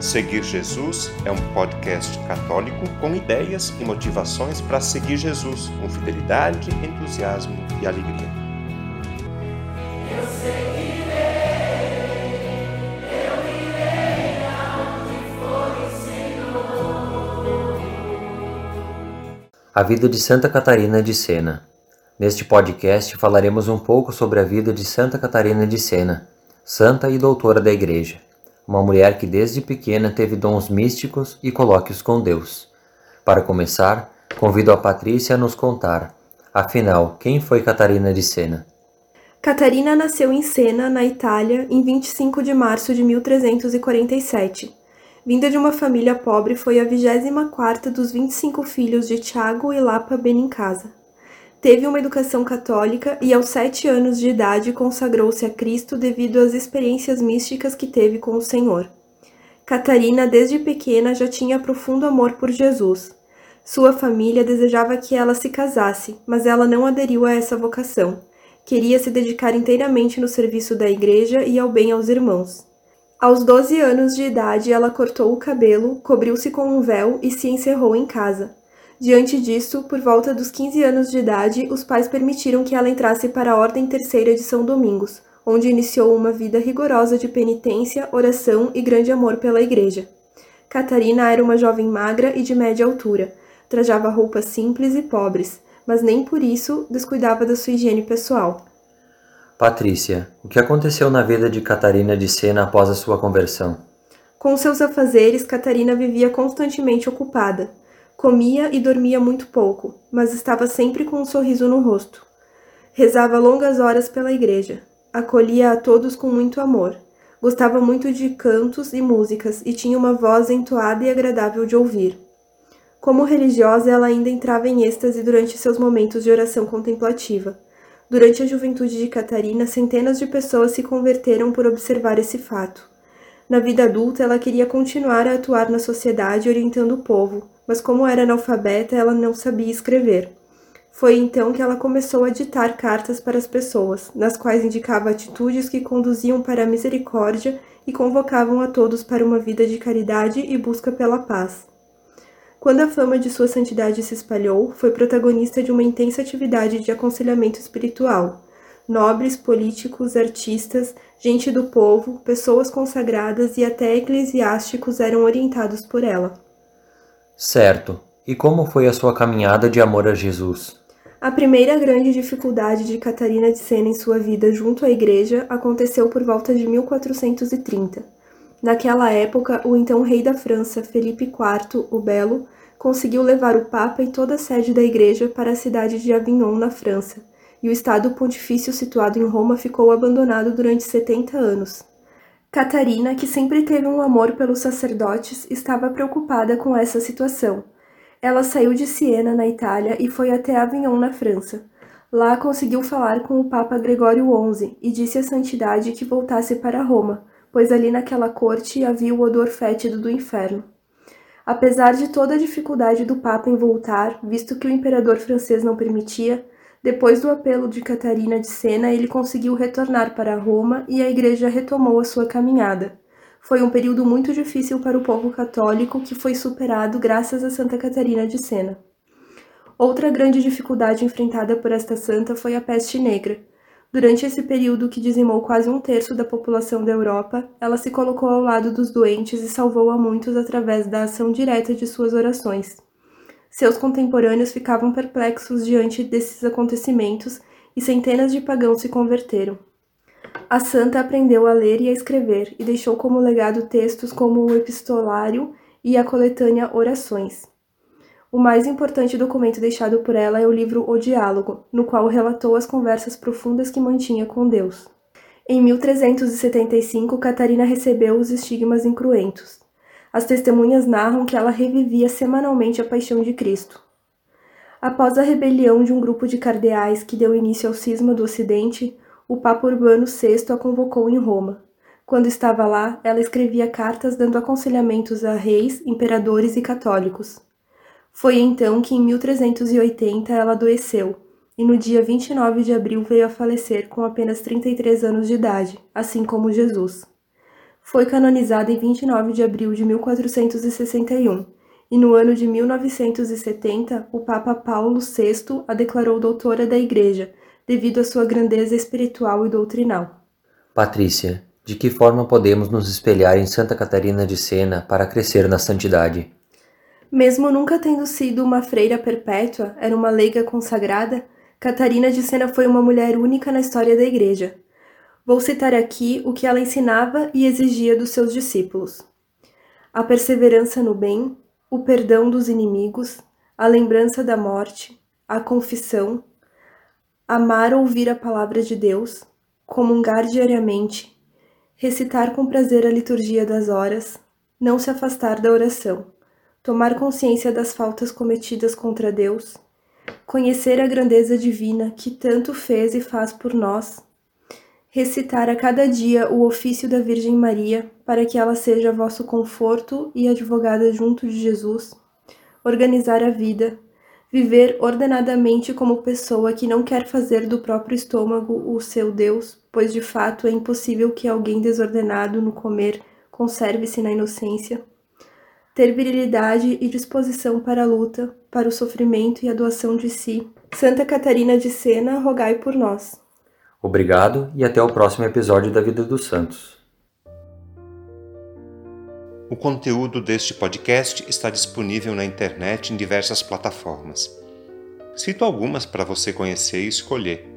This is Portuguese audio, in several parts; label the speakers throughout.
Speaker 1: Seguir Jesus é um podcast católico com ideias e motivações para seguir Jesus com fidelidade, entusiasmo e alegria.
Speaker 2: Eu seguirei, eu irei aonde for o Senhor.
Speaker 3: A vida de Santa Catarina de Sena. Neste podcast falaremos um pouco sobre a vida de Santa Catarina de Sena, santa e doutora da Igreja uma mulher que desde pequena teve dons místicos e colóquios com Deus. Para começar, convido a Patrícia a nos contar, afinal, quem foi Catarina de Sena?
Speaker 4: Catarina nasceu em Sena, na Itália, em 25 de março de 1347. Vinda de uma família pobre, foi a 24ª dos 25 filhos de Tiago e Lapa Benincasa. Teve uma educação católica e, aos sete anos de idade, consagrou-se a Cristo devido às experiências místicas que teve com o Senhor. Catarina, desde pequena, já tinha profundo amor por Jesus. Sua família desejava que ela se casasse, mas ela não aderiu a essa vocação. Queria se dedicar inteiramente no serviço da igreja e ao bem aos irmãos. Aos 12 anos de idade, ela cortou o cabelo, cobriu-se com um véu e se encerrou em casa. Diante disso, por volta dos 15 anos de idade, os pais permitiram que ela entrasse para a Ordem Terceira de São Domingos, onde iniciou uma vida rigorosa de penitência, oração e grande amor pela Igreja. Catarina era uma jovem magra e de média altura. Trajava roupas simples e pobres, mas nem por isso descuidava da sua higiene pessoal.
Speaker 3: Patrícia, o que aconteceu na vida de Catarina de Sena após a sua conversão?
Speaker 4: Com seus afazeres, Catarina vivia constantemente ocupada. Comia e dormia muito pouco, mas estava sempre com um sorriso no rosto. Rezava longas horas pela igreja. Acolhia a todos com muito amor. Gostava muito de cantos e músicas e tinha uma voz entoada e agradável de ouvir. Como religiosa, ela ainda entrava em êxtase durante seus momentos de oração contemplativa. Durante a juventude de Catarina, centenas de pessoas se converteram por observar esse fato. Na vida adulta, ela queria continuar a atuar na sociedade orientando o povo, mas como era analfabeta, ela não sabia escrever. Foi então que ela começou a ditar cartas para as pessoas, nas quais indicava atitudes que conduziam para a misericórdia e convocavam a todos para uma vida de caridade e busca pela paz. Quando a fama de sua santidade se espalhou, foi protagonista de uma intensa atividade de aconselhamento espiritual. Nobres, políticos, artistas, gente do povo, pessoas consagradas e até eclesiásticos eram orientados por ela.
Speaker 3: Certo. E como foi a sua caminhada de amor a Jesus?
Speaker 4: A primeira grande dificuldade de Catarina de Sena em sua vida junto à igreja aconteceu por volta de 1430. Naquela época, o então rei da França, Felipe IV o Belo, conseguiu levar o Papa e toda a sede da igreja para a cidade de Avignon, na França, e o estado pontifício situado em Roma ficou abandonado durante 70 anos. Catarina, que sempre teve um amor pelos sacerdotes, estava preocupada com essa situação. Ela saiu de Siena, na Itália, e foi até Avignon, na França. Lá conseguiu falar com o Papa Gregório XI e disse à santidade que voltasse para Roma, pois ali naquela corte havia o odor fétido do inferno. Apesar de toda a dificuldade do Papa em voltar, visto que o imperador francês não permitia, depois do apelo de Catarina de Sena, ele conseguiu retornar para Roma e a igreja retomou a sua caminhada. Foi um período muito difícil para o povo católico que foi superado graças a Santa Catarina de Sena. Outra grande dificuldade enfrentada por esta santa foi a peste negra. Durante esse período que dizimou quase um terço da população da Europa, ela se colocou ao lado dos doentes e salvou a muitos através da ação direta de suas orações. Seus contemporâneos ficavam perplexos diante desses acontecimentos e centenas de pagãos se converteram. A santa aprendeu a ler e a escrever e deixou como legado textos como o Epistolário e a coletânea Orações. O mais importante documento deixado por ela é o livro O Diálogo, no qual relatou as conversas profundas que mantinha com Deus. Em 1375, Catarina recebeu os estigmas incruentos. As testemunhas narram que ela revivia semanalmente a paixão de Cristo. Após a rebelião de um grupo de cardeais que deu início ao cisma do Ocidente, o Papa Urbano VI a convocou em Roma. Quando estava lá, ela escrevia cartas dando aconselhamentos a reis, imperadores e católicos. Foi então que, em 1380, ela adoeceu, e no dia 29 de abril veio a falecer com apenas 33 anos de idade, assim como Jesus. Foi canonizada em 29 de abril de 1461 e no ano de 1970 o Papa Paulo VI a declarou doutora da Igreja, devido à sua grandeza espiritual e doutrinal.
Speaker 3: Patrícia, de que forma podemos nos espelhar em Santa Catarina de Sena para crescer na santidade?
Speaker 4: Mesmo nunca tendo sido uma freira perpétua, era uma leiga consagrada, Catarina de Sena foi uma mulher única na história da Igreja. Vou citar aqui o que ela ensinava e exigia dos seus discípulos: a perseverança no bem, o perdão dos inimigos, a lembrança da morte, a confissão, amar ouvir a palavra de Deus, comungar diariamente, recitar com prazer a liturgia das horas, não se afastar da oração, tomar consciência das faltas cometidas contra Deus, conhecer a grandeza divina que tanto fez e faz por nós recitar a cada dia o ofício da Virgem Maria, para que ela seja vosso conforto e advogada junto de Jesus, organizar a vida, viver ordenadamente como pessoa que não quer fazer do próprio estômago o seu Deus, pois de fato é impossível que alguém desordenado no comer conserve-se na inocência. Ter virilidade e disposição para a luta, para o sofrimento e a doação de si. Santa Catarina de Sena, rogai por nós.
Speaker 3: Obrigado e até o próximo episódio da Vida dos Santos.
Speaker 1: O conteúdo deste podcast está disponível na internet em diversas plataformas. Cito algumas para você conhecer e escolher: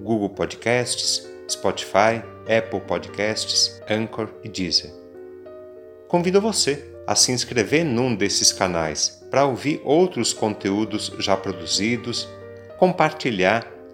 Speaker 1: Google Podcasts, Spotify, Apple Podcasts, Anchor e Deezer. Convido você a se inscrever num desses canais para ouvir outros conteúdos já produzidos, compartilhar